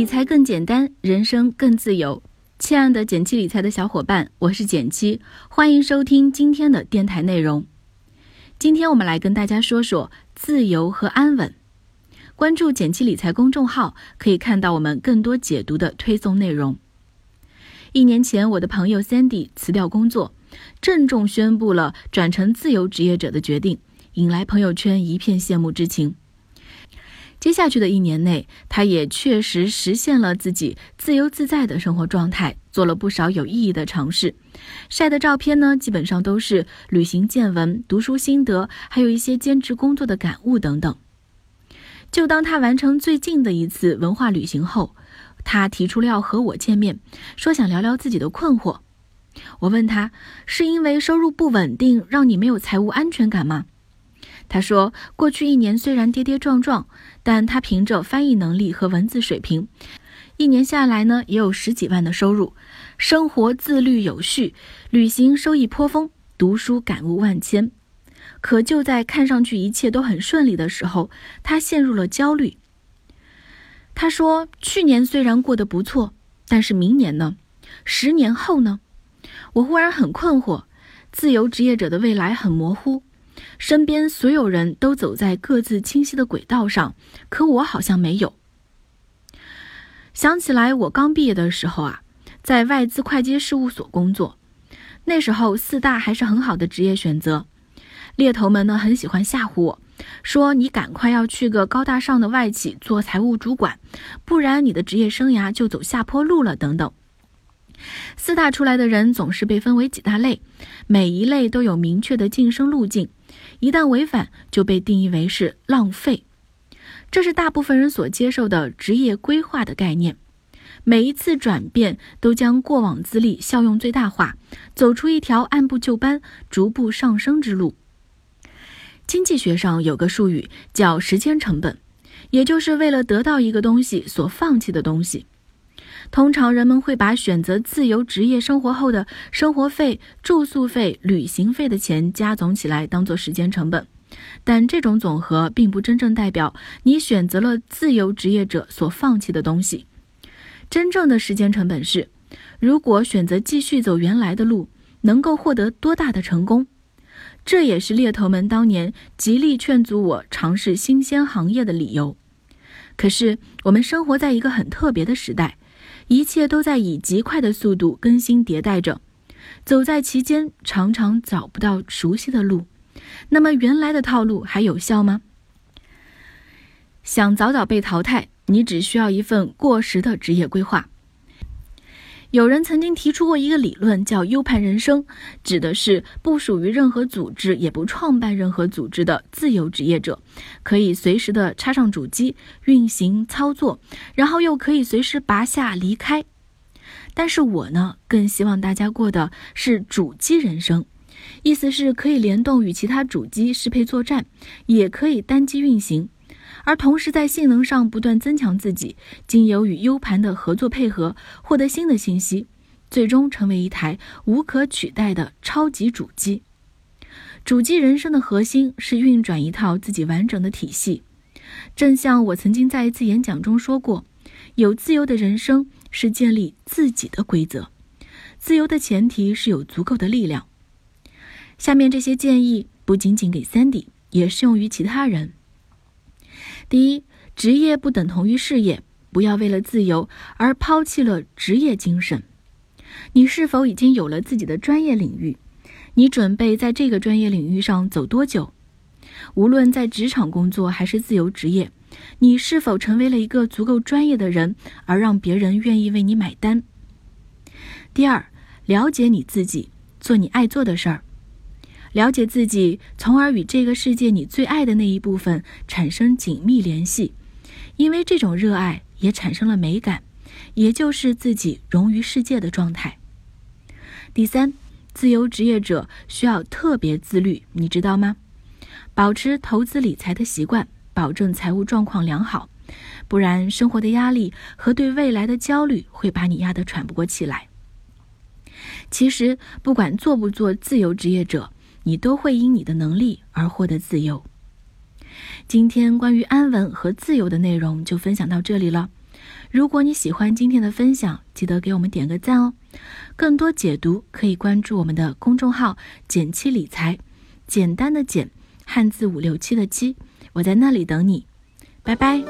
理财更简单，人生更自由。亲爱的简七理财的小伙伴，我是简七，欢迎收听今天的电台内容。今天我们来跟大家说说自由和安稳。关注简七理财公众号，可以看到我们更多解读的推送内容。一年前，我的朋友 Sandy 辞掉工作，郑重宣布了转成自由职业者的决定，引来朋友圈一片羡慕之情。接下去的一年内，他也确实实现了自己自由自在的生活状态，做了不少有意义的尝试。晒的照片呢，基本上都是旅行见闻、读书心得，还有一些兼职工作的感悟等等。就当他完成最近的一次文化旅行后，他提出了要和我见面，说想聊聊自己的困惑。我问他，是因为收入不稳定让你没有财务安全感吗？他说，过去一年虽然跌跌撞撞，但他凭着翻译能力和文字水平，一年下来呢，也有十几万的收入，生活自律有序，旅行收益颇丰，读书感悟万千。可就在看上去一切都很顺利的时候，他陷入了焦虑。他说，去年虽然过得不错，但是明年呢？十年后呢？我忽然很困惑，自由职业者的未来很模糊。身边所有人都走在各自清晰的轨道上，可我好像没有。想起来，我刚毕业的时候啊，在外资会计事务所工作，那时候四大还是很好的职业选择。猎头们呢很喜欢吓唬我，说你赶快要去个高大上的外企做财务主管，不然你的职业生涯就走下坡路了等等。四大出来的人总是被分为几大类，每一类都有明确的晋升路径。一旦违反，就被定义为是浪费，这是大部分人所接受的职业规划的概念。每一次转变都将过往资历效用最大化，走出一条按部就班、逐步上升之路。经济学上有个术语叫时间成本，也就是为了得到一个东西所放弃的东西。通常人们会把选择自由职业生活后的生活费、住宿费、旅行费的钱加总起来当做时间成本，但这种总和并不真正代表你选择了自由职业者所放弃的东西。真正的时间成本是，如果选择继续走原来的路，能够获得多大的成功。这也是猎头们当年极力劝阻我尝试新鲜行业的理由。可是我们生活在一个很特别的时代。一切都在以极快的速度更新迭代着，走在其间常常找不到熟悉的路。那么原来的套路还有效吗？想早早被淘汰，你只需要一份过时的职业规划。有人曾经提出过一个理论，叫 U 盘人生，指的是不属于任何组织，也不创办任何组织的自由职业者，可以随时的插上主机运行操作，然后又可以随时拔下离开。但是我呢，更希望大家过的是主机人生，意思是可以联动与其他主机适配作战，也可以单机运行。而同时在性能上不断增强自己，经由与 U 盘的合作配合，获得新的信息，最终成为一台无可取代的超级主机。主机人生的核心是运转一套自己完整的体系。正像我曾经在一次演讲中说过，有自由的人生是建立自己的规则，自由的前提是有足够的力量。下面这些建议不仅仅给 Sandy，也适用于其他人。第一，职业不等同于事业，不要为了自由而抛弃了职业精神。你是否已经有了自己的专业领域？你准备在这个专业领域上走多久？无论在职场工作还是自由职业，你是否成为了一个足够专业的人，而让别人愿意为你买单？第二，了解你自己，做你爱做的事儿。了解自己，从而与这个世界你最爱的那一部分产生紧密联系，因为这种热爱也产生了美感，也就是自己融于世界的状态。第三，自由职业者需要特别自律，你知道吗？保持投资理财的习惯，保证财务状况良好，不然生活的压力和对未来的焦虑会把你压得喘不过气来。其实，不管做不做自由职业者。你都会因你的能力而获得自由。今天关于安稳和自由的内容就分享到这里了。如果你喜欢今天的分享，记得给我们点个赞哦。更多解读可以关注我们的公众号“简七理财”，简单的简，汉字五六七的七，我在那里等你，拜拜。